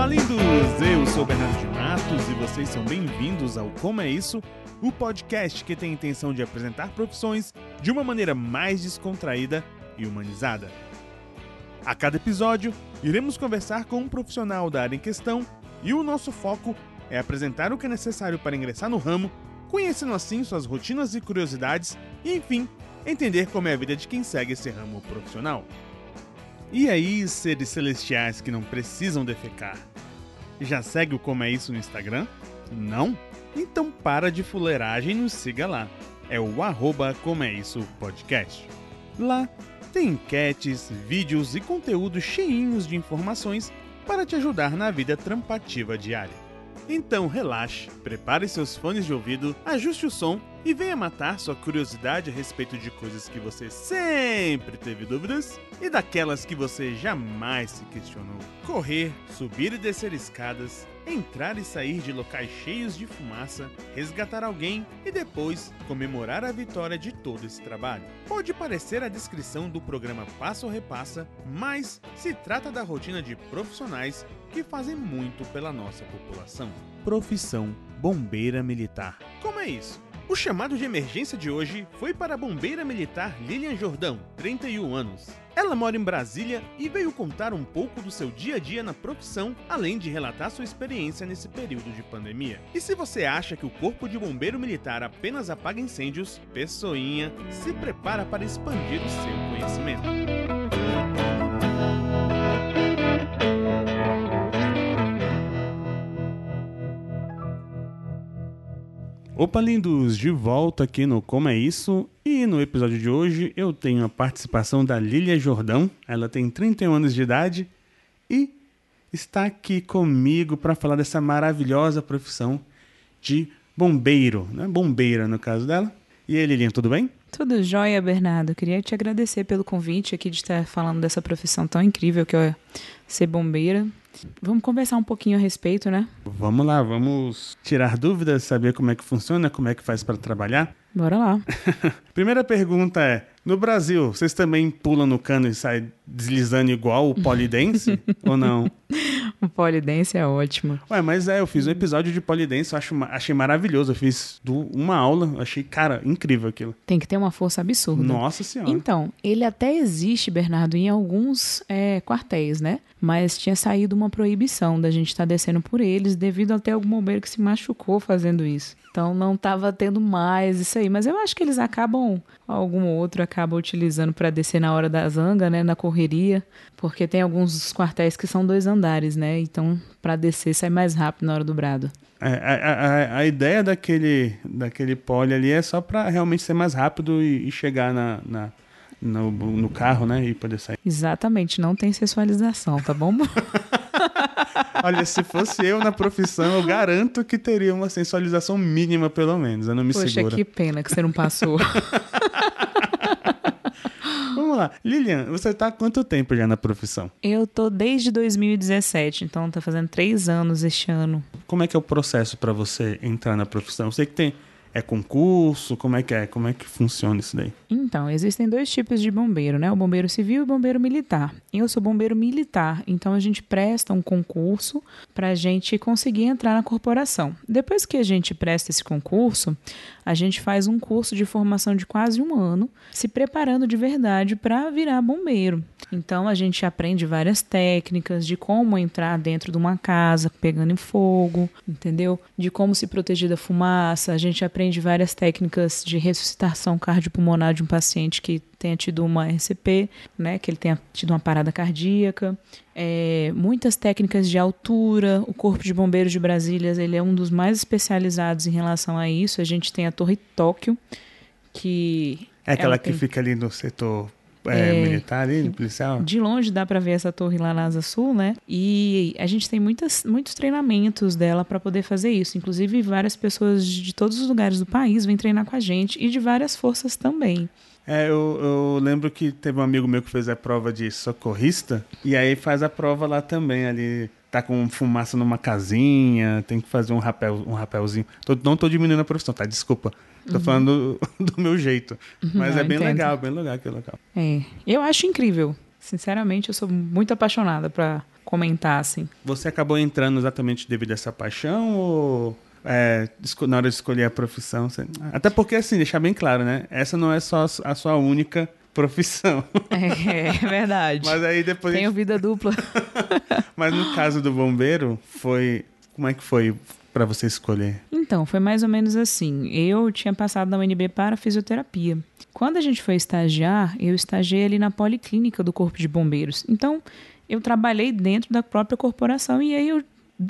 Olá, lindos! Eu sou Bernardo de Matos e vocês são bem-vindos ao Como é Isso, o podcast que tem a intenção de apresentar profissões de uma maneira mais descontraída e humanizada. A cada episódio, iremos conversar com um profissional da área em questão e o nosso foco é apresentar o que é necessário para ingressar no ramo, conhecendo assim suas rotinas e curiosidades e, enfim, entender como é a vida de quem segue esse ramo profissional. E aí, seres celestiais que não precisam defecar? Já segue o Como é Isso no Instagram? Não? Então para de fuleiragem e nos siga lá. É o arroba Como é Isso Podcast. Lá tem enquetes, vídeos e conteúdos cheinhos de informações para te ajudar na vida trampativa diária. Então relaxe, prepare seus fones de ouvido, ajuste o som e venha matar sua curiosidade a respeito de coisas que você sempre teve dúvidas e daquelas que você jamais se questionou. Correr, subir e descer escadas, entrar e sair de locais cheios de fumaça, resgatar alguém e depois comemorar a vitória de todo esse trabalho. Pode parecer a descrição do programa Passo ou Repassa, mas se trata da rotina de profissionais que fazem muito pela nossa população. Profissão Bombeira Militar. Como é isso? O chamado de emergência de hoje foi para a bombeira militar Lilian Jordão, 31 anos. Ela mora em Brasília e veio contar um pouco do seu dia a dia na profissão, além de relatar sua experiência nesse período de pandemia. E se você acha que o Corpo de Bombeiro Militar apenas apaga incêndios, Pessoinha se prepara para expandir o seu conhecimento. Opa, lindos! De volta aqui no Como é Isso. E no episódio de hoje eu tenho a participação da Lilia Jordão. Ela tem 31 anos de idade e está aqui comigo para falar dessa maravilhosa profissão de bombeiro, né? Bombeira no caso dela. E aí, Lilian, tudo bem? Tudo jóia, Bernardo. Queria te agradecer pelo convite aqui de estar falando dessa profissão tão incrível que é ser bombeira. Vamos conversar um pouquinho a respeito, né? Vamos lá, vamos tirar dúvidas, saber como é que funciona, como é que faz para trabalhar. Bora lá. Primeira pergunta é: no Brasil, vocês também pulam no cano e saem deslizando igual o polidense ou não? O polidense é ótimo. Ué, mas é, eu fiz um episódio de polidense, eu acho, achei maravilhoso. Eu fiz do, uma aula, achei, cara, incrível aquilo. Tem que ter uma força absurda. Nossa senhora. Então, ele até existe, Bernardo, em alguns é, quartéis, né? Mas tinha saído uma proibição da gente estar tá descendo por eles devido até algum bombeiro que se machucou fazendo isso. Então não estava tendo mais isso aí. Mas eu acho que eles acabam, algum outro acaba utilizando para descer na hora da zanga, né? Na correria. Porque tem alguns quartéis que são dois andares, né? Então, para descer sai mais rápido na hora do brado. É, a, a, a, ideia daquele, daquele pole ali é só para realmente ser mais rápido e, e chegar na, na no, no, carro, né? E poder sair. Exatamente, não tem sexualização, tá bom? Olha, se fosse eu na profissão, eu garanto que teria uma sensualização mínima, pelo menos. Eu não me Poxa, segura. que pena que você não passou. Vamos lá. Lilian, você está há quanto tempo já na profissão? Eu tô desde 2017, então tá fazendo três anos este ano. Como é que é o processo para você entrar na profissão? Eu sei que tem é concurso? Como é que é? Como é que funciona isso daí? Então, existem dois tipos de bombeiro, né? O bombeiro civil e o bombeiro militar. Eu sou bombeiro militar, então a gente presta um concurso para a gente conseguir entrar na corporação. Depois que a gente presta esse concurso, a gente faz um curso de formação de quase um ano, se preparando de verdade para virar bombeiro. Então a gente aprende várias técnicas de como entrar dentro de uma casa pegando em fogo, entendeu? De como se proteger da fumaça. A gente aprende várias técnicas de ressuscitação cardiopulmonar de um paciente que tenha tido uma RCP, né, que ele tenha tido uma parada cardíaca, é, muitas técnicas de altura. O Corpo de Bombeiros de Brasília ele é um dos mais especializados em relação a isso. A gente tem a Torre Tóquio, que é aquela que tem... fica ali no setor é, é, militar ali, policial? De longe dá para ver essa torre lá na Asa Sul, né? E a gente tem muitas, muitos treinamentos dela para poder fazer isso. Inclusive, várias pessoas de todos os lugares do país vêm treinar com a gente e de várias forças também. É, eu, eu, lembro que teve um amigo meu que fez a prova de socorrista e aí faz a prova lá também ali tá com fumaça numa casinha, tem que fazer um rapel, um rapelzinho. Tô, não tô diminuindo a profissão, tá? Desculpa. Tô uhum. falando do, do, meu jeito. Uhum, Mas é bem entendo. legal, bem legal aquele local. É. Eu acho incrível. Sinceramente, eu sou muito apaixonada para comentar assim. Você acabou entrando exatamente devido a essa paixão ou é, na hora de escolher a profissão? Você... Até porque, assim, deixar bem claro, né? Essa não é só a sua única profissão. É, é verdade. Mas aí depois. Tenho vida dupla. Mas no caso do bombeiro, foi. Como é que foi para você escolher? Então, foi mais ou menos assim. Eu tinha passado na UNB para fisioterapia. Quando a gente foi estagiar, eu estagiei ali na policlínica do Corpo de Bombeiros. Então, eu trabalhei dentro da própria corporação e aí eu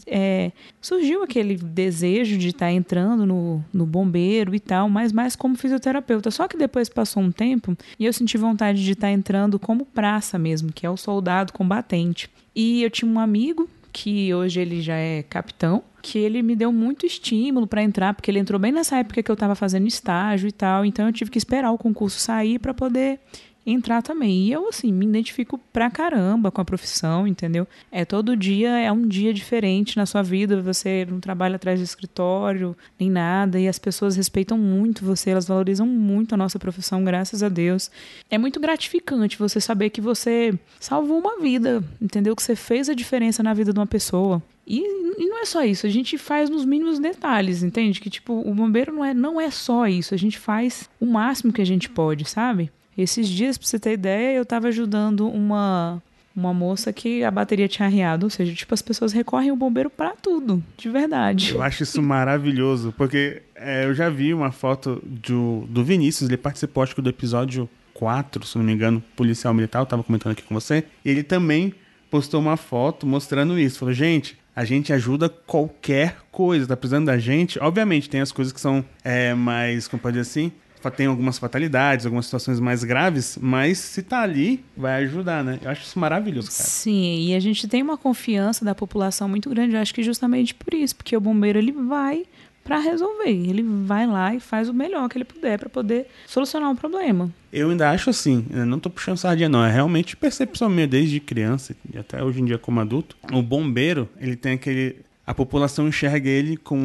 é, surgiu aquele desejo de estar tá entrando no, no bombeiro e tal, mas mais como fisioterapeuta. Só que depois passou um tempo e eu senti vontade de estar tá entrando como praça mesmo, que é o soldado combatente. E eu tinha um amigo que hoje ele já é capitão, que ele me deu muito estímulo para entrar, porque ele entrou bem nessa época que eu estava fazendo estágio e tal, então eu tive que esperar o concurso sair para poder entrar também. E eu, assim, me identifico pra caramba com a profissão, entendeu? É todo dia é um dia diferente na sua vida, você não trabalha atrás do escritório, nem nada, e as pessoas respeitam muito você, elas valorizam muito a nossa profissão, graças a Deus. É muito gratificante você saber que você salvou uma vida, entendeu? Que você fez a diferença na vida de uma pessoa. E, e, não é só isso, a gente faz nos mínimos detalhes, entende? Que tipo, o bombeiro não é, não é só isso, a gente faz o máximo que a gente pode, sabe? Esses dias, pra você ter ideia, eu tava ajudando uma uma moça que a bateria tinha arriado, ou seja, tipo, as pessoas recorrem ao bombeiro para tudo, de verdade. Eu acho isso maravilhoso, porque é, eu já vi uma foto do, do Vinícius, ele participou, acho que do episódio 4, se não me engano, policial militar, eu tava comentando aqui com você, ele também postou uma foto mostrando isso, falou, gente, a gente ajuda qualquer coisa, tá precisando da gente, obviamente tem as coisas que são é, mais, como pode dizer assim, tem algumas fatalidades, algumas situações mais graves, mas se tá ali, vai ajudar, né? Eu acho isso maravilhoso, cara. Sim, e a gente tem uma confiança da população muito grande, eu acho que justamente por isso, porque o bombeiro ele vai para resolver, ele vai lá e faz o melhor que ele puder para poder solucionar um problema. Eu ainda acho assim, não tô puxando sardinha não, é realmente percepção minha desde criança e até hoje em dia como adulto. O bombeiro, ele tem aquele a população enxerga ele com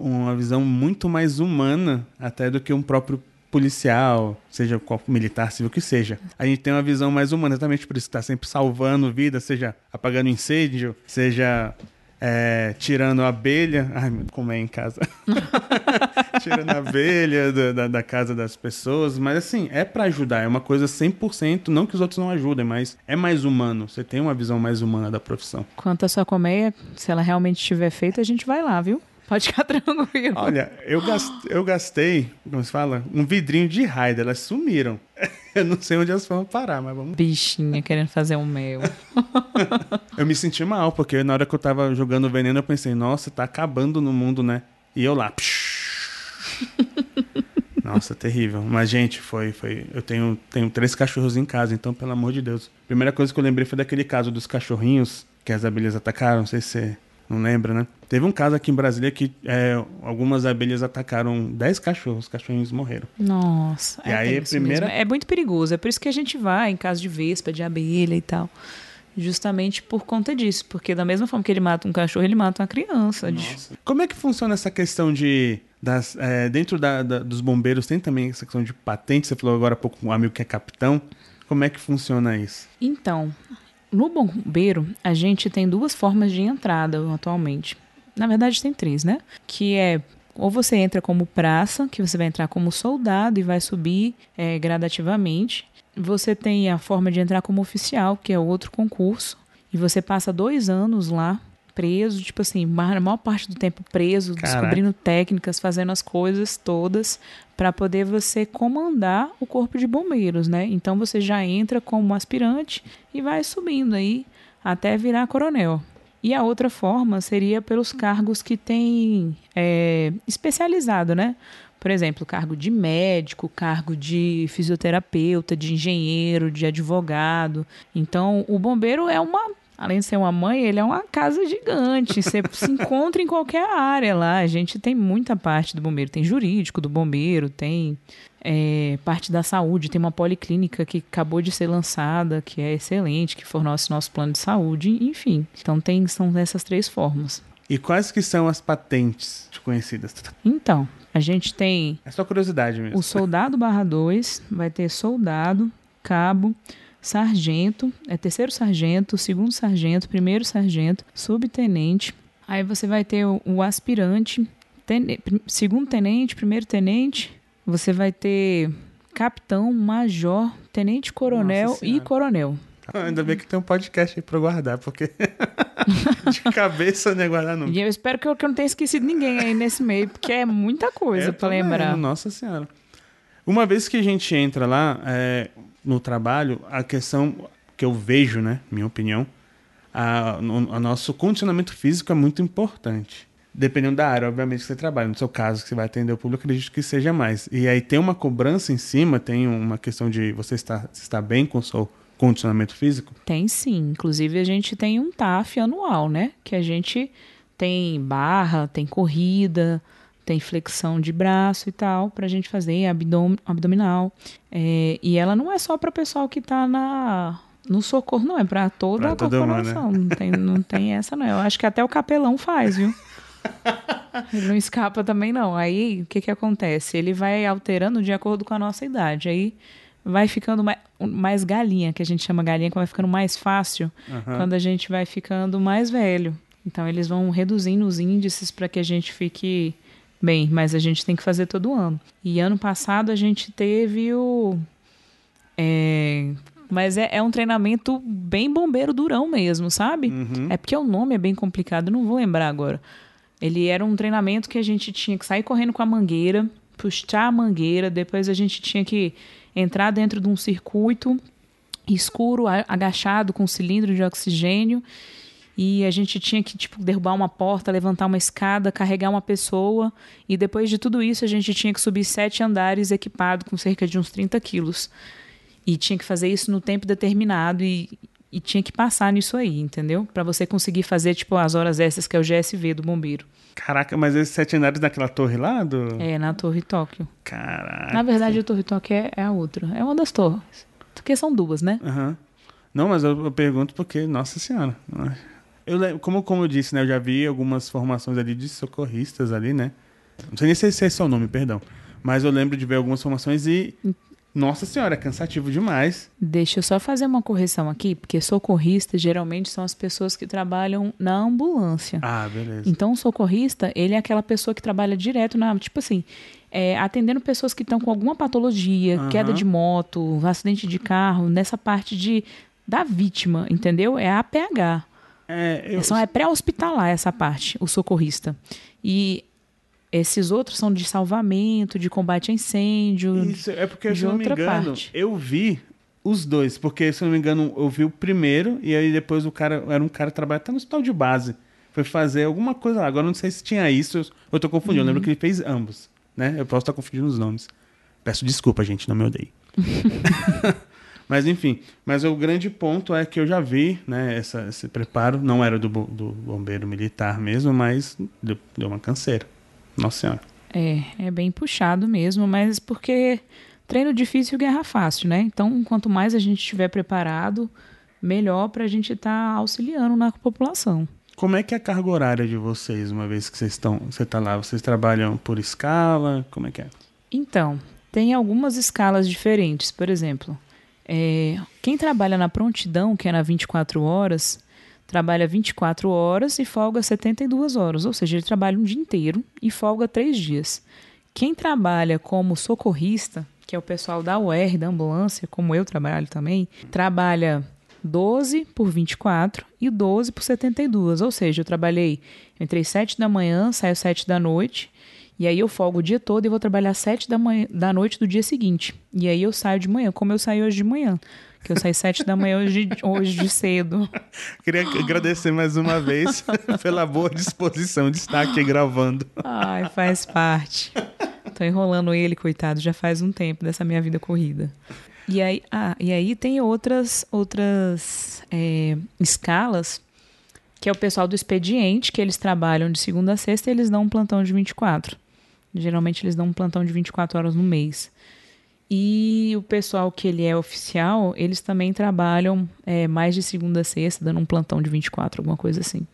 uma visão muito mais humana até do que um próprio policial, seja qual militar, civil que seja. A gente tem uma visão mais humana, exatamente por isso está sempre salvando vidas, seja apagando incêndio, seja é, tirando a abelha. Ai, como é em casa. tirando a abelha da, da, da, casa das pessoas. Mas assim, é para ajudar. É uma coisa 100%. Não que os outros não ajudem, mas é mais humano. Você tem uma visão mais humana da profissão. Quanto à sua colmeia, se ela realmente estiver feita, a gente vai lá, viu? Pode ficar tranquilo. Olha, eu gastei, eu gastei, como se fala, um vidrinho de raid. Elas sumiram. Eu não sei onde elas foram parar, mas vamos. Bichinha querendo fazer um mel. eu me senti mal, porque na hora que eu tava jogando veneno, eu pensei, nossa, tá acabando no mundo, né? E eu lá. Nossa, terrível. Mas, gente, foi. foi eu tenho, tenho três cachorros em casa, então, pelo amor de Deus. Primeira coisa que eu lembrei foi daquele caso dos cachorrinhos que as abelhas atacaram. Não sei se não lembra, né? Teve um caso aqui em Brasília que é, algumas abelhas atacaram 10 cachorros, os cachorrinhos morreram. Nossa, e é aí, primeira... é muito perigoso. É por isso que a gente vai em caso de vespa, de abelha e tal. Justamente por conta disso. Porque da mesma forma que ele mata um cachorro, ele mata uma criança. Nossa. Como é que funciona essa questão de. Das, é, dentro da, da, dos bombeiros tem também essa questão de patente. Você falou agora há pouco com um amigo que é capitão. Como é que funciona isso? Então, no bombeiro, a gente tem duas formas de entrada atualmente. Na verdade, tem três, né? Que é ou você entra como praça, que você vai entrar como soldado e vai subir é, gradativamente. Você tem a forma de entrar como oficial, que é outro concurso, e você passa dois anos lá preso, tipo assim, a maior parte do tempo preso, Caraca. descobrindo técnicas, fazendo as coisas todas para poder você comandar o corpo de bombeiros, né? Então você já entra como aspirante e vai subindo aí até virar coronel. E a outra forma seria pelos cargos que tem é, especializado, né? Por exemplo, cargo de médico, cargo de fisioterapeuta, de engenheiro, de advogado. Então, o bombeiro é uma além de ser uma mãe, ele é uma casa gigante. Você se encontra em qualquer área lá. A gente tem muita parte do bombeiro. Tem jurídico do bombeiro, tem é, parte da saúde. Tem uma policlínica que acabou de ser lançada, que é excelente, que fornece nosso plano de saúde. Enfim, então tem, são essas três formas. E quais que são as patentes conhecidas? Então, a gente tem... É só curiosidade mesmo. O soldado barra 2, vai ter soldado, cabo, sargento, é terceiro sargento, segundo sargento, primeiro sargento, subtenente. Aí você vai ter o, o aspirante, ten, segundo tenente, primeiro tenente. Você vai ter capitão, major, tenente coronel e coronel. Ainda bem que tem um podcast aí pra guardar, porque de cabeça não é guardar nunca. E eu espero que eu, que eu não tenha esquecido ninguém aí nesse meio, porque é muita coisa é, para lembrar. Nossa Senhora. Uma vez que a gente entra lá é, no trabalho, a questão que eu vejo, né, minha opinião, a, o, nosso condicionamento físico é muito importante. Dependendo da área, obviamente, que você trabalha. No seu caso, que você vai atender o público, acredito que seja mais. E aí tem uma cobrança em cima, tem uma questão de você estar, estar bem com o seu condicionamento físico? Tem sim. Inclusive, a gente tem um TAF anual, né? Que a gente tem barra, tem corrida, tem flexão de braço e tal, para a gente fazer abdom abdominal. É, e ela não é só para o pessoal que está na no socorro, não, é para toda pra a corporação. Mundo, né? não, tem, não tem essa, não. Eu acho que até o capelão faz, viu? Ele não escapa também, não. Aí, o que que acontece? Ele vai alterando de acordo com a nossa idade. Aí, vai ficando mais, mais galinha, que a gente chama galinha, que vai ficando mais fácil uhum. quando a gente vai ficando mais velho. Então eles vão reduzindo os índices para que a gente fique bem, mas a gente tem que fazer todo ano. E ano passado a gente teve o. É, mas é, é, um treinamento bem bombeiro durão mesmo, sabe? Uhum. É porque o nome é bem complicado, não vou lembrar agora. Ele era um treinamento que a gente tinha que sair correndo com a mangueira, puxar a mangueira, depois a gente tinha que entrar dentro de um circuito escuro, agachado, com um cilindro de oxigênio. E a gente tinha que tipo, derrubar uma porta, levantar uma escada, carregar uma pessoa. E depois de tudo isso, a gente tinha que subir sete andares equipado com cerca de uns 30 quilos. E tinha que fazer isso no tempo determinado e, e tinha que passar nisso aí, entendeu? Para você conseguir fazer tipo as horas extras que é o GSV do bombeiro. Caraca, mas esses sete andares naquela torre lá? Do... É, na Torre Tóquio. Caraca. Na verdade, a Torre Tóquio é, é a outra. É uma das torres. Porque são duas, né? Uhum. Não, mas eu, eu, pergunto porque, nossa senhora. Eu, como, como eu disse, né? Eu já vi algumas formações ali de socorristas ali, né? Não sei nem se esse é o nome, perdão. Mas eu lembro de ver algumas formações e nossa senhora, é cansativo demais. Deixa eu só fazer uma correção aqui, porque socorristas geralmente são as pessoas que trabalham na ambulância. Ah, beleza. Então, o socorrista, ele é aquela pessoa que trabalha direto na. Tipo assim, é, atendendo pessoas que estão com alguma patologia, uhum. queda de moto, acidente de carro, nessa parte de da vítima, entendeu? É a APH. É, eu... é pré-hospitalar essa parte, o socorrista. E esses outros são de salvamento, de combate a incêndio. Isso, é porque, se não me engano, parte. eu vi os dois, porque, se não me engano, eu vi o primeiro e aí depois o cara, era um cara que trabalha até no hospital de base. Foi fazer alguma coisa lá. Agora não sei se tinha isso, eu, eu tô confundindo. Uhum. Eu lembro uhum. que ele fez ambos, né? Eu posso estar confundindo os nomes. Peço desculpa, gente, não me odeie. mas enfim, mas o grande ponto é que eu já vi, né, essa, esse preparo, não era do, do bombeiro militar mesmo, mas deu, deu uma canseira. Nossa Senhora. É, é bem puxado mesmo, mas porque treino difícil, guerra fácil, né? Então, quanto mais a gente estiver preparado, melhor para a gente estar tá auxiliando na população. Como é que é a carga horária de vocês, uma vez que vocês estão, você está lá? Vocês trabalham por escala? Como é que é? Então, tem algumas escalas diferentes. Por exemplo, é, quem trabalha na prontidão, que é na 24 horas, trabalha 24 horas e folga 72 horas, ou seja, ele trabalha um dia inteiro e folga três dias. Quem trabalha como socorrista, que é o pessoal da UR, da ambulância, como eu trabalho também, trabalha 12 por 24 e 12 por 72, ou seja, eu trabalhei entre 7 da manhã, saio 7 da noite, e aí eu folgo o dia todo e vou trabalhar 7 da, manhã, da noite do dia seguinte. E aí eu saio de manhã, como eu saí hoje de manhã que eu saí sete da manhã hoje, hoje de cedo. Queria agradecer mais uma vez pela boa disposição de estar aqui gravando. Ai, faz parte. Tô enrolando ele, coitado, já faz um tempo dessa minha vida corrida. E aí, ah, e aí tem outras, outras é, escalas, que é o pessoal do expediente, que eles trabalham de segunda a sexta e eles dão um plantão de 24. Geralmente eles dão um plantão de 24 horas no mês. E o pessoal que ele é oficial, eles também trabalham é, mais de segunda a sexta, dando um plantão de 24, alguma coisa assim.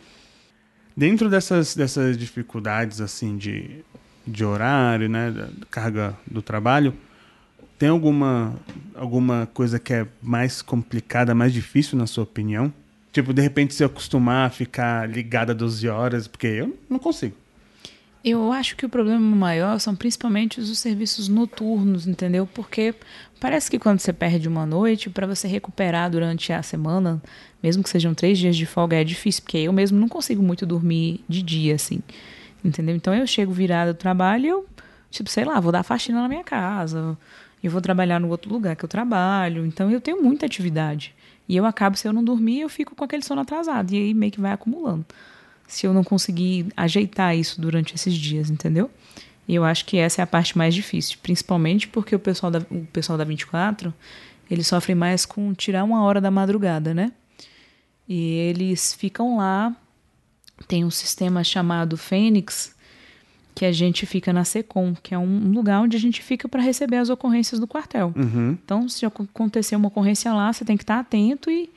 Dentro dessas, dessas dificuldades assim de, de horário, né, da carga do trabalho, Tem alguma, alguma coisa que é mais complicada, mais difícil, na sua opinião? Tipo, de repente se acostumar a ficar ligada 12 horas, porque eu não consigo. Eu acho que o problema maior são principalmente os serviços noturnos, entendeu? Porque parece que quando você perde uma noite, para você recuperar durante a semana, mesmo que sejam três dias de folga, é difícil, porque eu mesmo não consigo muito dormir de dia, assim. Entendeu? Então eu chego virada do trabalho e eu, tipo, sei lá, vou dar faxina na minha casa, eu vou trabalhar no outro lugar que eu trabalho. Então eu tenho muita atividade. E eu acabo, se eu não dormir, eu fico com aquele sono atrasado. E aí meio que vai acumulando se eu não conseguir ajeitar isso durante esses dias, entendeu? E eu acho que essa é a parte mais difícil, principalmente porque o pessoal da, o pessoal da 24, eles sofrem mais com tirar uma hora da madrugada, né? E eles ficam lá, tem um sistema chamado Fênix, que a gente fica na SECOM, que é um lugar onde a gente fica para receber as ocorrências do quartel. Uhum. Então, se acontecer uma ocorrência lá, você tem que estar atento e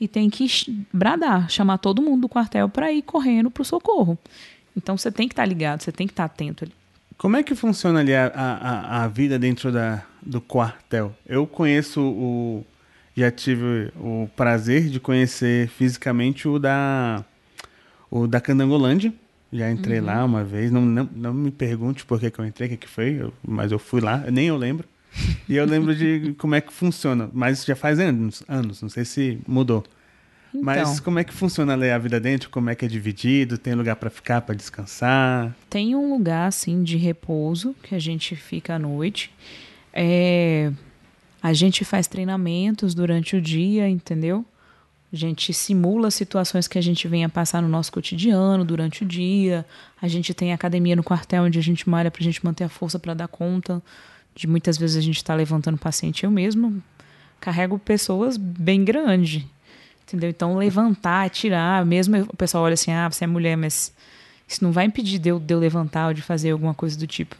e tem que bradar, chamar todo mundo do quartel para ir correndo para o socorro. Então você tem que estar tá ligado, você tem que estar tá atento ali. Como é que funciona ali a, a, a vida dentro da, do quartel? Eu conheço o. Já tive o prazer de conhecer fisicamente o da. O da Candangolândia. Já entrei uhum. lá uma vez. Não, não, não me pergunte por que, que eu entrei, o que, que foi, eu, mas eu fui lá, nem eu lembro. E eu lembro de como é que funciona, mas já faz anos, anos não sei se mudou. Então, mas como é que funciona a vida dentro? Como é que é dividido? Tem lugar para ficar, para descansar? Tem um lugar assim de repouso que a gente fica à noite. É, a gente faz treinamentos durante o dia, entendeu? A gente simula situações que a gente venha passar no nosso cotidiano durante o dia. A gente tem academia no quartel onde a gente malha para a gente manter a força para dar conta de muitas vezes a gente está levantando paciente. Eu mesmo carrego pessoas bem grandes, entendeu? Então, levantar, tirar, mesmo o pessoal olha assim, ah, você é mulher, mas isso não vai impedir de eu, de eu levantar ou de fazer alguma coisa do tipo,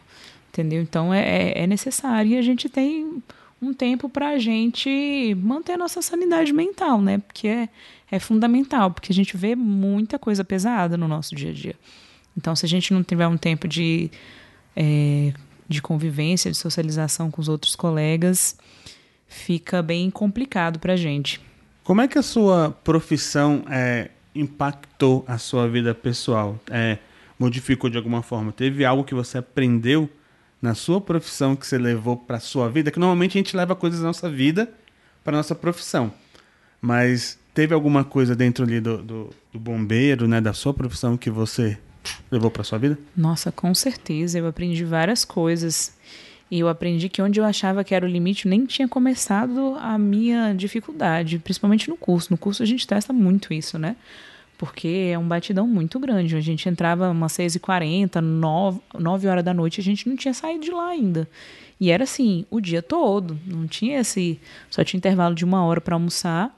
entendeu? Então, é, é, é necessário e a gente tem um tempo para a gente manter a nossa sanidade mental, né? Porque é, é fundamental, porque a gente vê muita coisa pesada no nosso dia a dia. Então, se a gente não tiver um tempo de é, de convivência, de socialização com os outros colegas, fica bem complicado para a gente. Como é que a sua profissão é, impactou a sua vida pessoal? É, modificou de alguma forma? Teve algo que você aprendeu na sua profissão que você levou para sua vida? Que normalmente a gente leva coisas da nossa vida para nossa profissão. Mas teve alguma coisa dentro ali do, do, do bombeiro, né, da sua profissão que você levou para sua vida? Nossa, com certeza. Eu aprendi várias coisas. E eu aprendi que onde eu achava que era o limite, nem tinha começado a minha dificuldade, principalmente no curso. No curso a gente testa muito isso, né? Porque é um batidão muito grande. A gente entrava umas 6h40, 9, 9 horas da noite, a gente não tinha saído de lá ainda. E era assim, o dia todo. Não tinha esse. Só tinha intervalo de uma hora para almoçar.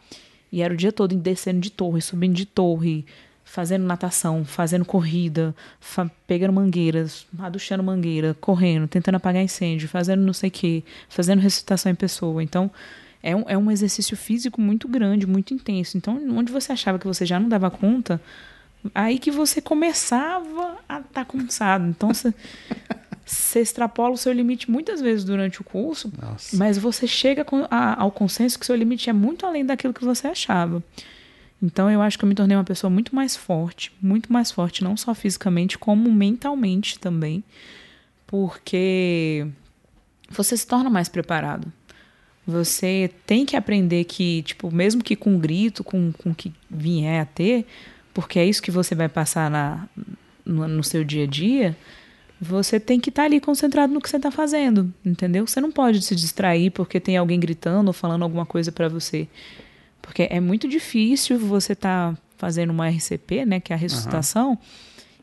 E era o dia todo descendo de torre, subindo de torre, fazendo natação, fazendo corrida, fa pegando mangueiras, aduchando mangueira, correndo, tentando apagar incêndio, fazendo não sei o quê, fazendo recitação em pessoa. Então, é um, é um exercício físico muito grande, muito intenso. Então, onde você achava que você já não dava conta, aí que você começava a estar tá cansado. Então, você, você extrapola o seu limite muitas vezes durante o curso, Nossa. mas você chega ao consenso que seu limite é muito além daquilo que você achava. Então eu acho que eu me tornei uma pessoa muito mais forte, muito mais forte, não só fisicamente, como mentalmente também, porque você se torna mais preparado. Você tem que aprender que, tipo, mesmo que com grito, com o que vier a ter, porque é isso que você vai passar na, no, no seu dia a dia, você tem que estar tá ali concentrado no que você está fazendo, entendeu? Você não pode se distrair porque tem alguém gritando ou falando alguma coisa para você. Porque é muito difícil você estar tá fazendo uma RCP, né, que é a ressuscitação, uhum.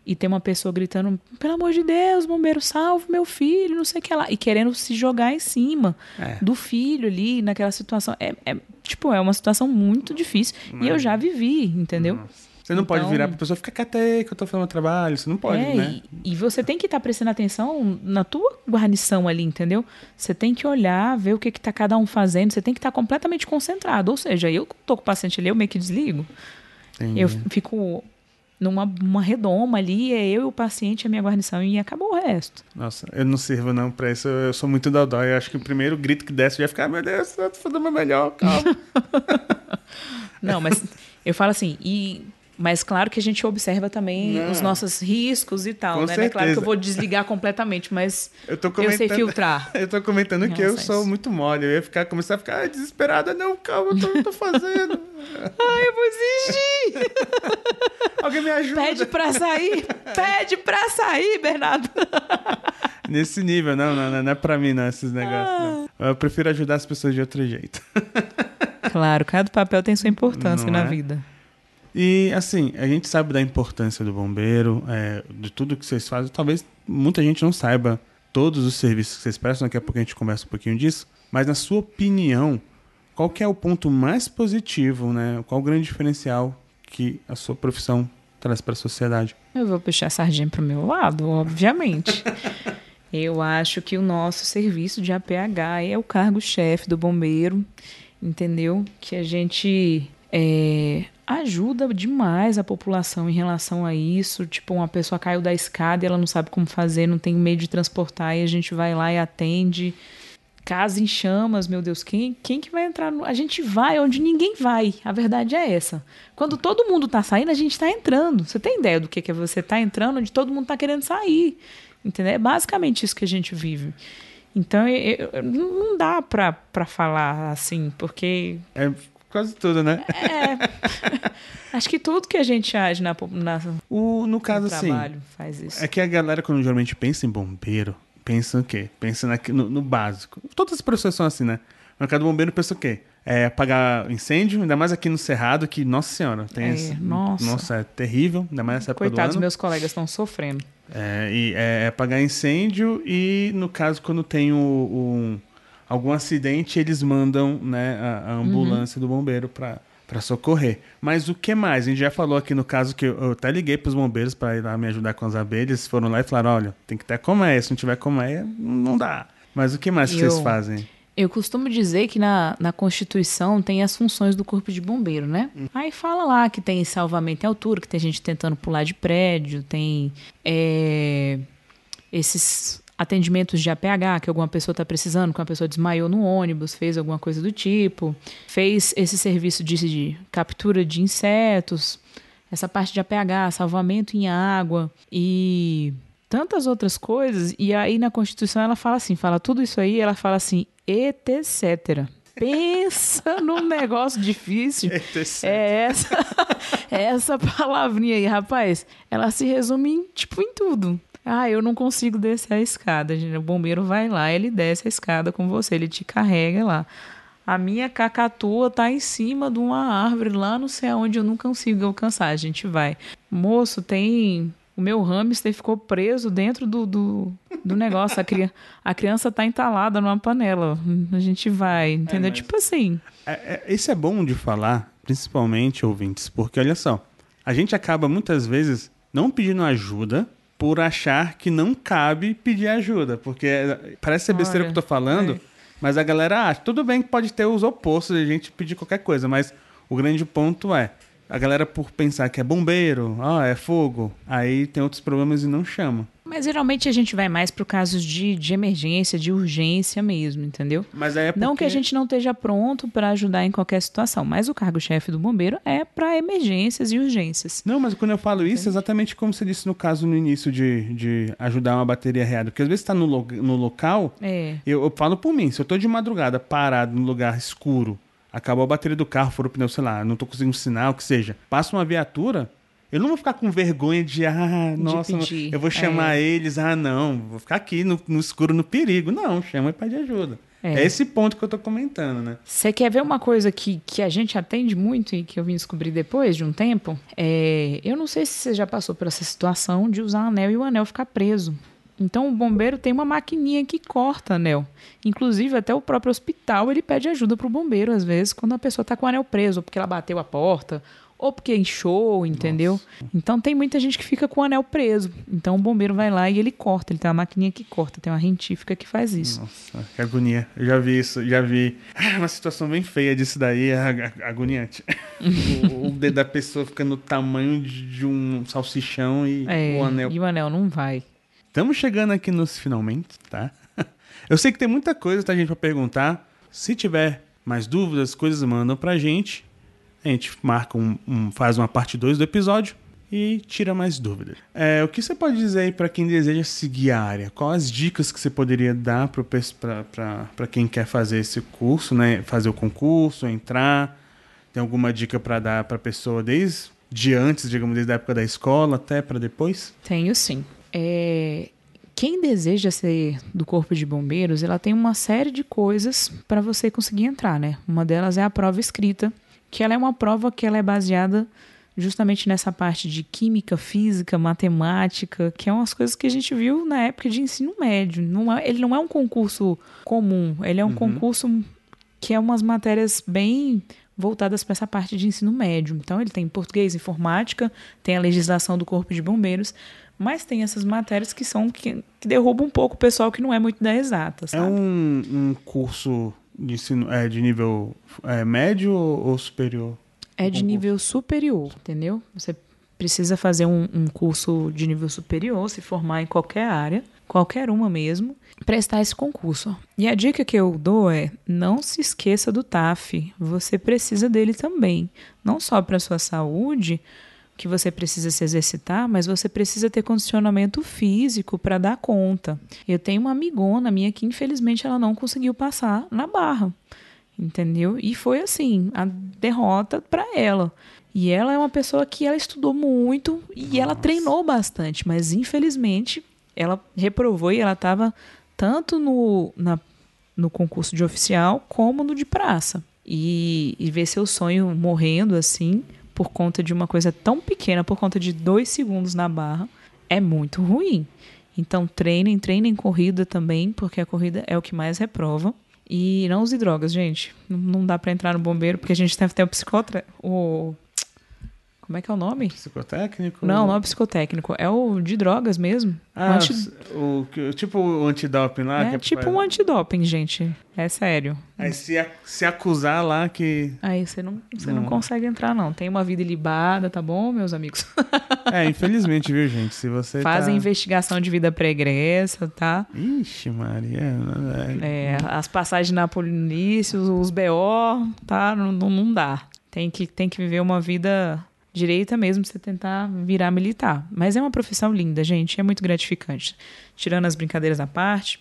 e ter uma pessoa gritando, pelo amor de Deus, bombeiro, salve meu filho, não sei o que lá, e querendo se jogar em cima é. do filho ali, naquela situação. É, é, tipo, é uma situação muito difícil. Mas... E eu já vivi, entendeu? Nossa. Você não então, pode virar para a pessoa, fica quieto aí que eu estou fazendo trabalho. Você não pode, é, né? E, e, você tem que estar tá prestando atenção na tua guarnição ali, entendeu? Você tem que olhar, ver o que está cada um fazendo. Você tem que estar tá completamente concentrado. Ou seja, eu estou com o paciente ali, eu meio que desligo. Entendi. Eu fico numa uma redoma ali, é eu e o paciente, a minha guarnição, e acabou o resto. Nossa, eu não sirvo não pra isso, eu sou muito dodói. Eu acho que o primeiro grito que desce já ficar, ah, meu Deus, eu tô fazendo melhor, calma. não, mas eu falo assim, e mas claro que a gente observa também não. os nossos riscos e tal, Com né? Certeza. Claro que eu vou desligar completamente, mas eu, tô eu sei filtrar. Eu tô comentando que eu sou muito mole. Eu ia ficar, começar a ficar desesperada. Não, calma, eu tô, eu tô fazendo. Ai, eu vou desistir. Alguém me ajuda. Pede pra sair. Pede pra sair, Bernardo. Nesse nível, não, não, não é pra mim, não, esses negócios. Ah. Eu prefiro ajudar as pessoas de outro jeito. Claro, cada papel tem sua importância não na é? vida. E assim, a gente sabe da importância do bombeiro, é, de tudo que vocês fazem. Talvez muita gente não saiba todos os serviços que vocês prestam, daqui a pouco a gente conversa um pouquinho disso. Mas na sua opinião, qual que é o ponto mais positivo, né? Qual o grande diferencial que a sua profissão traz para a sociedade? Eu vou puxar a sardinha para o meu lado, obviamente. Eu acho que o nosso serviço de APH é o cargo-chefe do bombeiro, entendeu? Que a gente é, ajuda demais a população em relação a isso. Tipo, uma pessoa caiu da escada e ela não sabe como fazer, não tem meio de transportar, e a gente vai lá e atende. Casa em chamas, meu Deus, quem, quem que vai entrar? No... A gente vai onde ninguém vai. A verdade é essa. Quando todo mundo tá saindo, a gente tá entrando. Você tem ideia do que, que é você tá entrando onde todo mundo tá querendo sair? Entendeu? É basicamente isso que a gente vive. Então, eu, eu, não dá pra falar assim, porque. É Quase tudo, né? É. Acho que tudo que a gente age na, na o, no caso, no assim, trabalho faz isso. É que a galera, quando geralmente pensa em bombeiro, pensa o quê? Pensa na, no, no, básico. Todas as profissões são assim, né? No caso do bombeiro, pensa o quê? É apagar incêndio, ainda mais aqui no Cerrado, que, nossa senhora, tem é, esse, nossa. nossa, é terrível, ainda mais nessa época Coitados, do ano. meus colegas estão sofrendo. É, e é, é apagar incêndio e, no caso, quando tem o, o algum acidente, eles mandam né, a, a ambulância uhum. do bombeiro para para socorrer. Mas o que mais? A gente já falou aqui no caso que eu, eu até liguei para os bombeiros para ir lá me ajudar com as abelhas. Foram lá e falaram: olha, tem que ter colmeia. Se não tiver colmeia, não dá. Mas o que mais eu, que vocês fazem? Eu costumo dizer que na, na Constituição tem as funções do Corpo de Bombeiro, né? Hum. Aí fala lá que tem salvamento em altura, que tem gente tentando pular de prédio, tem é, esses atendimentos de APH, que alguma pessoa está precisando, que uma pessoa desmaiou no ônibus, fez alguma coisa do tipo, fez esse serviço de, de captura de insetos, essa parte de APH, salvamento em água e tantas outras coisas. E aí na Constituição ela fala assim, fala tudo isso aí, ela fala assim, etc. Pensa num negócio difícil. É essa, é essa palavrinha aí, rapaz. Ela se resume em, tipo em tudo. Ah, eu não consigo descer a escada. O bombeiro vai lá, ele desce a escada com você, ele te carrega lá. A minha cacatua tá em cima de uma árvore lá no céu onde eu não consigo alcançar. A gente vai. Moço, tem. O meu hamster ficou preso dentro do, do, do negócio. A, cri... a criança tá entalada numa panela. A gente vai, entendeu? É, tipo assim. É, é, isso é bom de falar, principalmente ouvintes, porque olha só, a gente acaba muitas vezes não pedindo ajuda por achar que não cabe pedir ajuda. Porque parece ser besteira Olha, que eu tô falando, é. mas a galera acha. Tudo bem que pode ter os opostos de a gente pedir qualquer coisa, mas o grande ponto é. A galera, por pensar que é bombeiro, ah, é fogo, aí tem outros problemas e não chama. Mas geralmente a gente vai mais para casos de, de emergência, de urgência mesmo, entendeu? Mas é porque... Não que a gente não esteja pronto para ajudar em qualquer situação, mas o cargo-chefe do bombeiro é para emergências e urgências. Não, mas quando eu falo isso, é exatamente como você disse no caso no início de, de ajudar uma bateria reada. Porque às vezes está no, lo, no local, é. eu, eu falo por mim, se eu estou de madrugada parado num lugar escuro, acabou a bateria do carro, for o pneu, sei lá, não estou conseguindo sinal, que seja, passa uma viatura eu não vou ficar com vergonha de, ah, de nossa, pedir. eu vou chamar é. eles, ah, não, vou ficar aqui no, no escuro, no perigo. Não, chama e pede ajuda. É. é. esse ponto que eu tô comentando, né? Você quer ver uma coisa que, que a gente atende muito e que eu vim descobrir depois de um tempo? É, eu não sei se você já passou por essa situação de usar anel e o anel ficar preso. Então o bombeiro tem uma maquininha que corta anel. Inclusive até o próprio hospital ele pede ajuda pro bombeiro às vezes quando a pessoa tá com o anel preso, ou porque ela bateu a porta, ou porque inchou, entendeu? Nossa. Então tem muita gente que fica com o anel preso. Então o bombeiro vai lá e ele corta, ele tem uma maquininha que corta, tem uma rentífica que faz isso. Nossa, que agonia. Eu já vi isso, já vi ah, uma situação bem feia disso daí, é agoniante. o, o, dedo da pessoa fica no tamanho de um salsichão e é, o anel. E o anel não vai. Estamos chegando aqui nos finalmente, tá? Eu sei que tem muita coisa, tá, gente, perguntar. Se tiver mais dúvidas, coisas mandam pra gente. A gente marca um, um faz uma parte 2 do episódio e tira mais dúvidas. É, o que você pode dizer aí para quem deseja seguir a área? Quais as dicas que você poderia dar para quem quer fazer esse curso, né? Fazer o concurso, entrar? Tem alguma dica para dar para pessoa desde de antes, digamos, desde a época da escola até para depois? Tenho sim. É, quem deseja ser do corpo de bombeiros, ela tem uma série de coisas para você conseguir entrar, né? Uma delas é a prova escrita, que ela é uma prova que ela é baseada justamente nessa parte de química, física, matemática, que é umas coisas que a gente viu na época de ensino médio. Não é, ele não é um concurso comum, ele é um uhum. concurso que é umas matérias bem voltadas para essa parte de ensino médio. Então ele tem português, informática, tem a legislação do corpo de bombeiros, mas tem essas matérias que são que, que derrubam um pouco o pessoal que não é muito da exata. É sabe? É um, um curso de ensino é de nível é, médio ou superior? É de nível superior, entendeu? Você precisa fazer um, um, curso de nível superior, se formar em qualquer área, qualquer uma mesmo, prestar esse concurso. E a dica que eu dou é: não se esqueça do TAF. Você precisa dele também, não só para sua saúde, que você precisa se exercitar, mas você precisa ter condicionamento físico para dar conta. Eu tenho uma amigona minha que infelizmente ela não conseguiu passar na barra, entendeu? E foi assim, a derrota para ela. E ela é uma pessoa que ela estudou muito e Nossa. ela treinou bastante, mas infelizmente ela reprovou e ela estava tanto no, na, no concurso de oficial como no de praça. E, e ver seu sonho morrendo assim por conta de uma coisa tão pequena, por conta de dois segundos na barra, é muito ruim. Então treinem, treinem corrida também, porque a corrida é o que mais reprova. E não use drogas, gente. Não dá para entrar no bombeiro, porque a gente deve ter o psicotra... O como é que é o nome? Psicotécnico? Não, não é psicotécnico. É o de drogas mesmo. Ah, o anti... o, tipo o antidoping lá? É, é tipo um antidoping, gente. É sério. Aí se, se acusar lá que... Aí você não, você não. não consegue entrar, não. Tem uma vida ilibada, tá bom, meus amigos? é, infelizmente, viu, gente? Se você Fazem tá... investigação de vida pregressa, tá? Ixi, Maria. É, é as passagens na polícia, os BO, tá? Não, não dá. Tem que, tem que viver uma vida direita mesmo você tentar virar militar. Mas é uma profissão linda, gente, é muito gratificante. Tirando as brincadeiras à parte,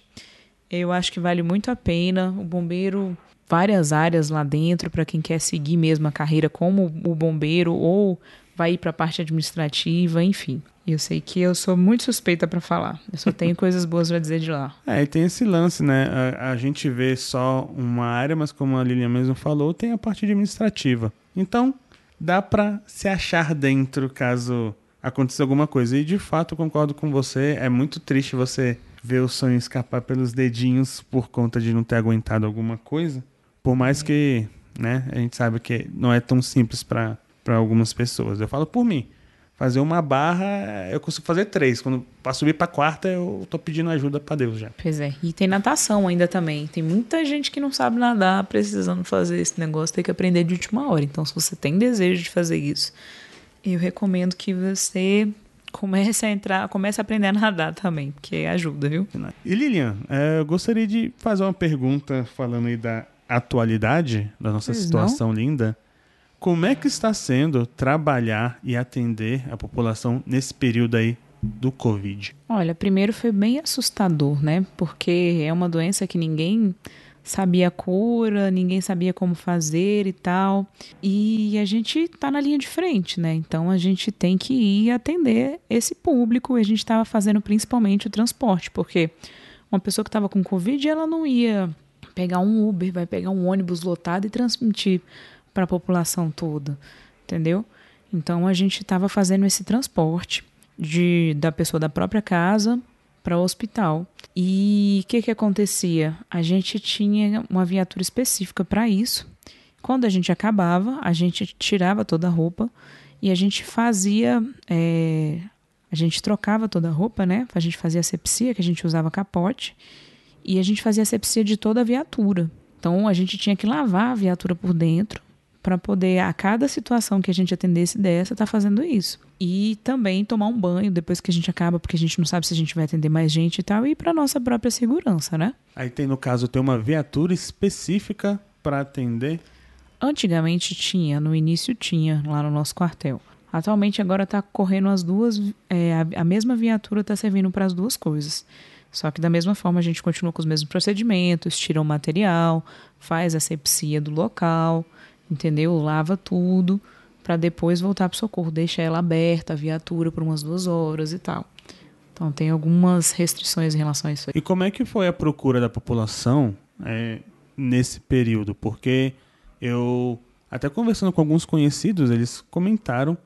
eu acho que vale muito a pena. O bombeiro, várias áreas lá dentro para quem quer seguir mesmo a carreira como o bombeiro ou vai ir para a parte administrativa, enfim. Eu sei que eu sou muito suspeita para falar. Eu só tenho coisas boas para dizer de lá. É, e tem esse lance, né? A, a, gente vê só uma área, mas como a Lilian mesmo falou, tem a parte administrativa. Então, dá para se achar dentro caso aconteça alguma coisa. E de fato, concordo com você, é muito triste você ver o sonho escapar pelos dedinhos por conta de não ter aguentado alguma coisa. Por mais que, né, a gente sabe que não é tão simples para algumas pessoas. Eu falo por mim. Fazer uma barra, eu consigo fazer três. Quando para subir para quarta, eu tô pedindo ajuda para Deus já. Pois é. E tem natação ainda também. Tem muita gente que não sabe nadar, precisando fazer esse negócio, tem que aprender de última hora. Então, se você tem desejo de fazer isso, eu recomendo que você comece a entrar, comece a aprender a nadar também, porque ajuda, viu? E Lilian, é, eu gostaria de fazer uma pergunta falando aí da atualidade da nossa pois situação não? linda. Como é que está sendo trabalhar e atender a população nesse período aí do Covid? Olha, primeiro foi bem assustador, né? Porque é uma doença que ninguém sabia a cura, ninguém sabia como fazer e tal. E a gente está na linha de frente, né? Então a gente tem que ir atender esse público. A gente estava fazendo principalmente o transporte, porque uma pessoa que estava com Covid, ela não ia pegar um Uber, vai pegar um ônibus lotado e transmitir para a população toda, entendeu? Então a gente estava fazendo esse transporte de da pessoa da própria casa para o hospital. E o que, que acontecia? A gente tinha uma viatura específica para isso. Quando a gente acabava, a gente tirava toda a roupa e a gente fazia. É, a gente trocava toda a roupa, né? A gente fazia asepsia, que a gente usava capote, e a gente fazia asepsia de toda a viatura. Então a gente tinha que lavar a viatura por dentro para poder, a cada situação que a gente atendesse dessa, tá fazendo isso. E também tomar um banho depois que a gente acaba, porque a gente não sabe se a gente vai atender mais gente e tal, e para nossa própria segurança, né? Aí tem, no caso, tem uma viatura específica para atender? Antigamente tinha, no início tinha, lá no nosso quartel. Atualmente agora está correndo as duas, é, a, a mesma viatura está servindo para as duas coisas. Só que da mesma forma a gente continua com os mesmos procedimentos, tira o material, faz a sepsia do local, entendeu? Lava tudo para depois voltar para o socorro, deixa ela aberta, a viatura por umas duas horas e tal. Então tem algumas restrições em relação a isso. Aí. E como é que foi a procura da população é, nesse período? Porque eu até conversando com alguns conhecidos, eles comentaram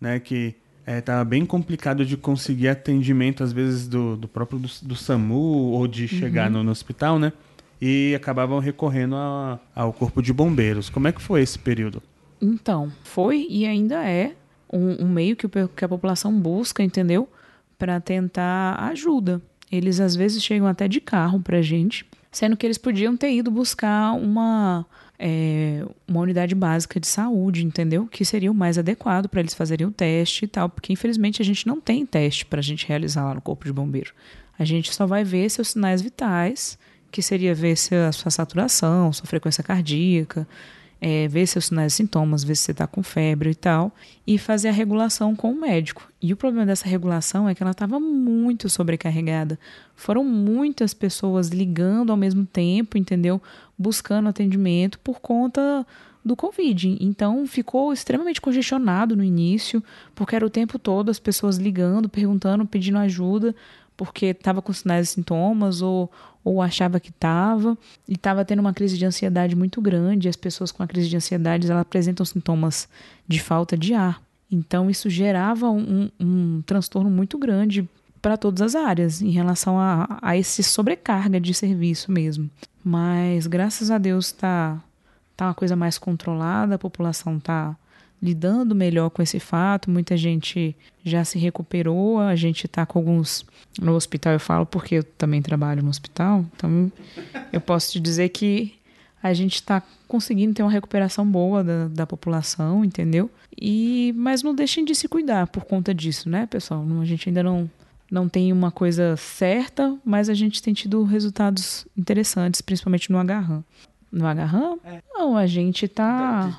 né, que estava é, bem complicado de conseguir atendimento, às vezes, do, do próprio do, do SAMU ou de chegar uhum. no, no, hospital, né? E acabavam recorrendo a, ao corpo de bombeiros. Como é que foi esse período? Então, foi e ainda é um, um meio que, que a população busca, entendeu? Para tentar ajuda. Eles às vezes chegam até de carro para gente, sendo que eles podiam ter ido buscar uma é, uma unidade básica de saúde, entendeu? Que seria o mais adequado para eles fazerem o teste e tal, porque infelizmente a gente não tem teste para a gente realizar lá no Corpo de Bombeiro. A gente só vai ver seus sinais vitais, que seria ver se a sua saturação, sua frequência cardíaca, é, ver seus sinais e sintomas, ver se você está com febre e tal, e fazer a regulação com o médico. E o problema dessa regulação é que ela estava muito sobrecarregada. Foram muitas pessoas ligando ao mesmo tempo, entendeu? Buscando atendimento por conta do Covid. Então ficou extremamente congestionado no início, porque era o tempo todo as pessoas ligando, perguntando, pedindo ajuda, porque estava com sinais e sintomas ou, ou achava que estava e estava tendo uma crise de ansiedade muito grande. As pessoas com a crise de ansiedade elas apresentam sintomas de falta de ar. Então isso gerava um, um transtorno muito grande para todas as áreas em relação a, a esse sobrecarga de serviço mesmo. Mas graças a Deus está tá uma coisa mais controlada, a população está lidando melhor com esse fato. Muita gente já se recuperou. A gente está com alguns no hospital. Eu falo porque eu também trabalho no hospital. Então eu posso te dizer que a gente está conseguindo ter uma recuperação boa da, da população, entendeu? E mas não deixem de se cuidar por conta disso, né, pessoal? A gente ainda não não tem uma coisa certa, mas a gente tem tido resultados interessantes, principalmente no agarrão. No agarrão? É. Não, a gente tá.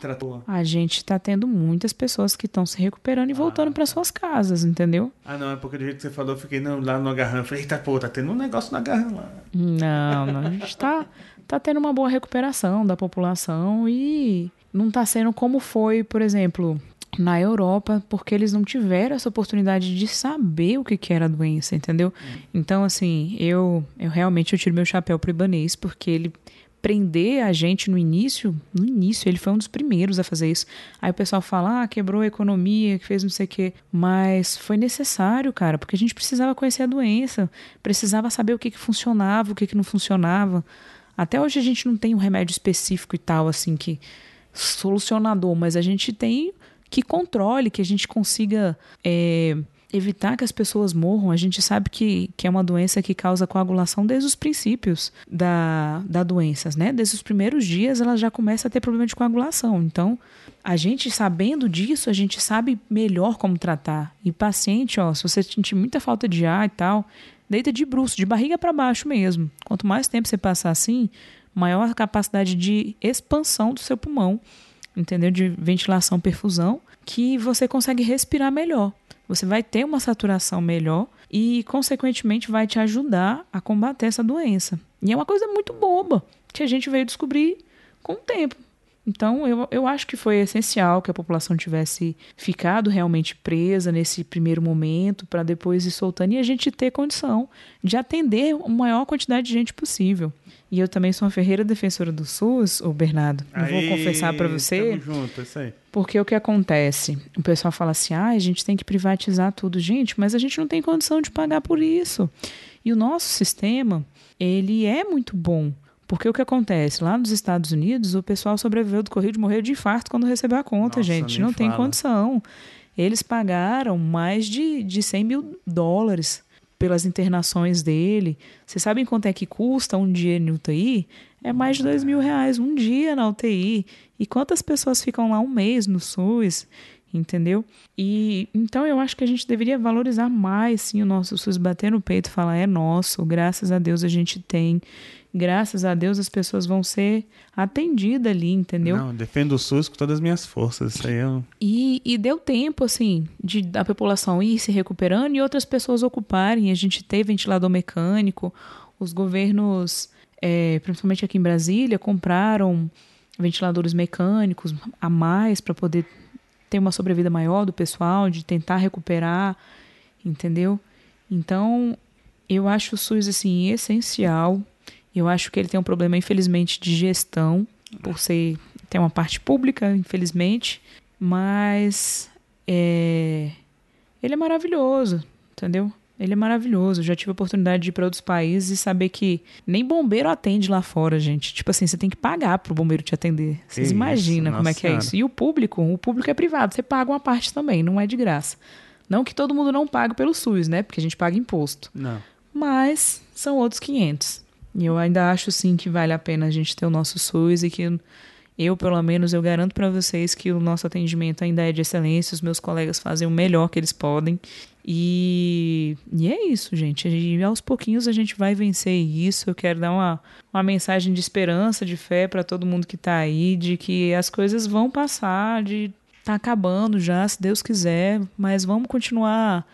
A gente tá tendo muitas pessoas que estão se recuperando e ah, voltando para tá. suas casas, entendeu? Ah, não, é porque do jeito que você falou, eu fiquei não, lá no agarrão. Eu falei, eita, pô, tá tendo um negócio no agarrão lá. Não, não, a gente tá, tá tendo uma boa recuperação da população e não tá sendo como foi, por exemplo, na Europa, porque eles não tiveram essa oportunidade de saber o que, que era a doença, entendeu? Hum. Então, assim, eu, eu realmente eu tiro meu chapéu pro Ibanês, porque ele prender a gente no início, no início, ele foi um dos primeiros a fazer isso. Aí o pessoal fala, ah, quebrou a economia, que fez não sei o quê. Mas foi necessário, cara, porque a gente precisava conhecer a doença, precisava saber o que, que funcionava, o que, que não funcionava. Até hoje a gente não tem um remédio específico e tal, assim, que solucionador, mas a gente tem que controle, que a gente consiga. É, evitar que as pessoas morram. A gente sabe que, que é uma doença que causa coagulação desde os princípios da, da doença, né? Desde os primeiros dias ela já começa a ter problema de coagulação. Então, a gente sabendo disso, a gente sabe melhor como tratar. E paciente, ó, se você sentir muita falta de ar e tal, deita de bruxo, de barriga para baixo mesmo. Quanto mais tempo você passar assim, maior a capacidade de expansão do seu pulmão, entendeu? De ventilação, perfusão, que você consegue respirar melhor você vai ter uma saturação melhor e, consequentemente, vai te ajudar a combater essa doença. E é uma coisa muito boba que a gente veio descobrir com o tempo. Então, eu, eu acho que foi essencial que a população tivesse ficado realmente presa nesse primeiro momento, para depois ir soltando e a gente ter condição de atender a maior quantidade de gente possível. E eu também sou uma ferreira defensora do SUS, o Bernardo. Eu vou confessar para você. Junto, isso aí. Porque o que acontece? O pessoal fala assim: ah, a gente tem que privatizar tudo. Gente, mas a gente não tem condição de pagar por isso. E o nosso sistema, ele é muito bom. Porque o que acontece? Lá nos Estados Unidos, o pessoal sobreviveu do Covid, morreu de infarto quando recebeu a conta, Nossa, gente. Não tem fala. condição. Eles pagaram mais de, de 100 mil dólares pelas internações dele. Vocês sabem quanto é que custa um dia em UTI? É mais de dois mil reais um dia na UTI. E quantas pessoas ficam lá um mês no SUS? Entendeu? E então eu acho que a gente deveria valorizar mais sim o nosso SUS, bater no peito e falar: é nosso, graças a Deus a gente tem. Graças a Deus as pessoas vão ser atendidas ali, entendeu? Não, defendo o SUS com todas as minhas forças. Isso aí um... E, e deu tempo, assim, de da população ir se recuperando e outras pessoas ocuparem. A gente ter ventilador mecânico, os governos, é, principalmente aqui em Brasília, compraram ventiladores mecânicos a mais para poder ter uma sobrevida maior do pessoal, de tentar recuperar, entendeu? Então, eu acho o SUS, assim, essencial. Eu acho que ele tem um problema, infelizmente, de gestão, por ser tem uma parte pública, infelizmente, mas é, ele é maravilhoso, entendeu? Ele é maravilhoso. Já tive a oportunidade de ir para outros países e saber que nem bombeiro atende lá fora, gente. Tipo assim, você tem que pagar pro bombeiro te atender. Vocês imaginam como é que é senhora. isso? E o público, o público é privado, você paga uma parte também, não é de graça. Não que todo mundo não pague pelo SUS, né? Porque a gente paga imposto Não. mas são outros 500. E eu ainda acho sim que vale a pena a gente ter o nosso SUS e que eu, pelo menos, eu garanto para vocês que o nosso atendimento ainda é de excelência, os meus colegas fazem o melhor que eles podem. E, e é isso, gente. E aos pouquinhos a gente vai vencer isso. Eu quero dar uma, uma mensagem de esperança, de fé para todo mundo que está aí, de que as coisas vão passar, de tá acabando já, se Deus quiser, mas vamos continuar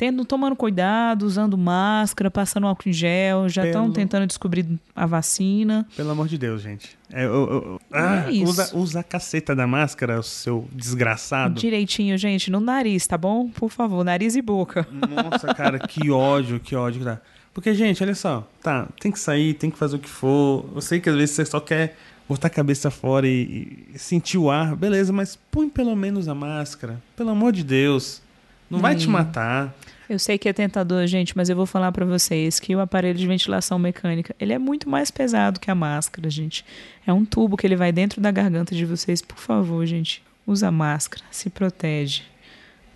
tendo, tomando cuidado, usando máscara, passando álcool em gel, já estão Pelo- tentando descobrir a vacina. Pelo amor de Deus, gente. É, eu- eu- ah, É usa, usa a caceta da máscara, seu desgraçado. Direitinho, gente, no nariz, tá bom? Por favor, nariz e boca. Nossa, cara, que ódio, que ódio que dá. Porque, gente, olha só, tá, tem que sair, tem que fazer o que for. Eu sei que às vezes você só quer botar a cabeça fora e, e sentir o ar, beleza, mas põe pelo menos a máscara. Pelo amor de Deus. Não vai te Hum. matar. Eu sei que é tentador, gente, mas eu vou falar pra vocês que o aparelho de ventilação mecânica, ele é muito mais pesado que a máscara, gente. É um tubo que ele vai dentro da garganta de vocês. Por favor, gente, usa máscara, se protege.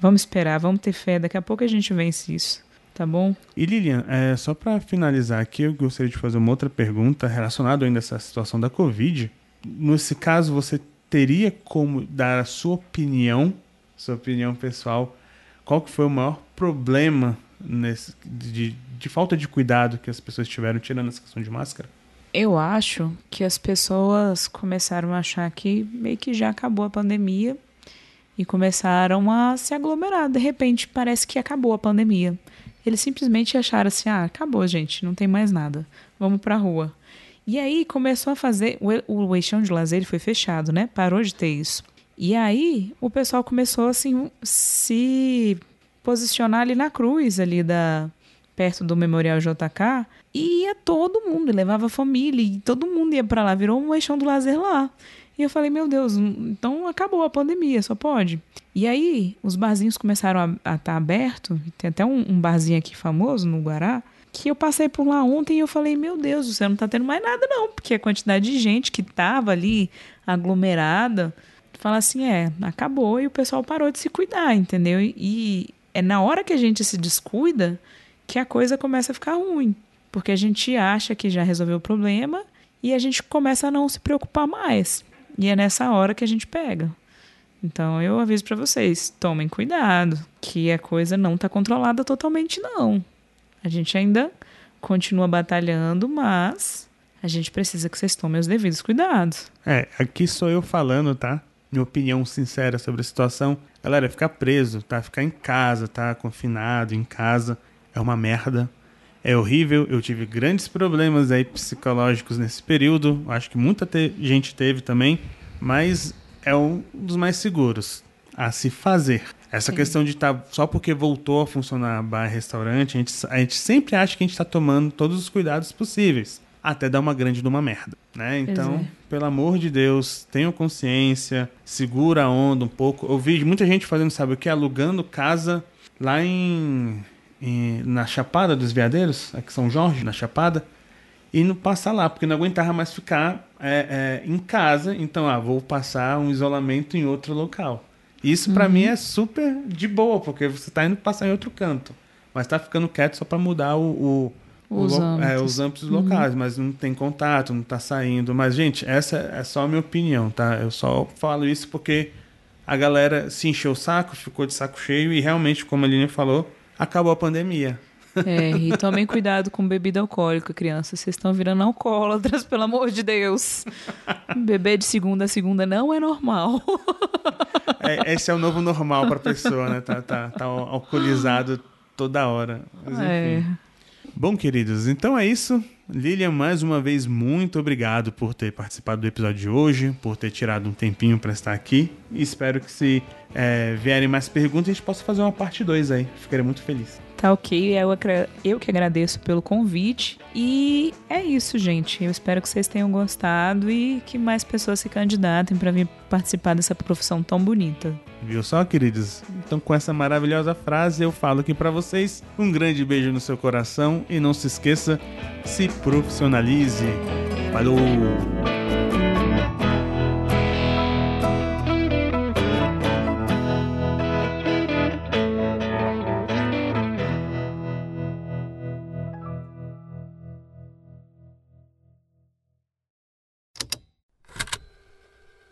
Vamos esperar, vamos ter fé, daqui a pouco a gente vence isso, tá bom? E Lilian, é, só pra finalizar aqui, eu gostaria de fazer uma outra pergunta relacionada ainda a essa situação da Covid. Nesse caso, você teria como dar a sua opinião, sua opinião pessoal, qual que foi o maior problema nesse, de, de falta de cuidado que as pessoas tiveram tirando essa questão de máscara? Eu acho que as pessoas começaram a achar que meio que já acabou a pandemia e começaram a se aglomerar. De repente, parece que acabou a pandemia. Eles simplesmente acharam assim: ah, acabou, gente, não tem mais nada. Vamos pra rua. E aí começou a fazer. O, o eixão de lazer foi fechado, né? Parou de ter isso. E aí o pessoal começou assim se posicionar ali na cruz ali da perto do Memorial JK e ia todo mundo, levava a família e todo mundo ia pra lá, virou um eixão do lazer lá. E eu falei, meu Deus, então acabou a pandemia, só pode. E aí os barzinhos começaram a estar abertos, tem até um, um barzinho aqui famoso no Guará, que eu passei por lá ontem e eu falei, meu Deus, você não tá tendo mais nada não, porque a quantidade de gente que tava ali aglomerada, fala assim, é, acabou e o pessoal parou de se cuidar, entendeu? E, é na hora que a gente se descuida que a coisa começa a ficar ruim, porque a gente acha que já resolveu o problema e a gente começa a não se preocupar mais. E é nessa hora que a gente pega. Então eu aviso para vocês, tomem cuidado, que a coisa não está controlada totalmente não. A gente ainda continua batalhando, mas a gente precisa que vocês tomem os devidos cuidados. É, aqui sou eu falando, tá? Minha opinião sincera sobre a situação. Galera, ficar preso, tá? Ficar em casa, tá? Confinado em casa é uma merda. É horrível. Eu tive grandes problemas aí psicológicos nesse período. Acho que muita te- gente teve também. Mas é um dos mais seguros a se fazer. Essa Sim. questão de estar só porque voltou a funcionar bar e restaurante, a gente, a gente sempre acha que a gente está tomando todos os cuidados possíveis. Até dar uma grande de uma merda, né? Então, é. pelo amor de Deus, tenham consciência, segura a onda um pouco. Eu vi muita gente fazendo, sabe o que? Alugando casa lá em, em, na Chapada dos Veadeiros, aqui em São Jorge, na Chapada, e não passar lá, porque não aguentava mais ficar é, é, em casa. Então, ah, vou passar um isolamento em outro local. Isso para uhum. mim é super de boa, porque você está indo passar em outro canto, mas está ficando quieto só para mudar o, o os, o, é, os âmbitos uhum. locais, mas não tem contato, não está saindo. Mas, gente, essa é só a minha opinião, tá? Eu só falo isso porque a galera se encheu o saco, ficou de saco cheio e realmente, como a Aline falou, acabou a pandemia. É, e tomem cuidado com bebida alcoólica, crianças. Vocês estão virando alcoólatras, pelo amor de Deus. Beber de segunda a segunda não é normal. É, esse é o novo normal para a pessoa, né? Tá, tá, tá alcoolizado toda hora. Mas, é. Bom, queridos, então é isso. Lilian, mais uma vez, muito obrigado por ter participado do episódio de hoje, por ter tirado um tempinho para estar aqui. E espero que se é, vierem mais perguntas, a gente possa fazer uma parte 2 aí. Ficaria muito feliz. Tá ok, eu, eu que agradeço pelo convite. E é isso, gente. Eu espero que vocês tenham gostado e que mais pessoas se candidatem para vir participar dessa profissão tão bonita. Viu só, queridos? Então, com essa maravilhosa frase, eu falo aqui para vocês um grande beijo no seu coração e não se esqueça, se profissionalize. Falou!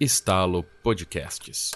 Estalo Podcasts.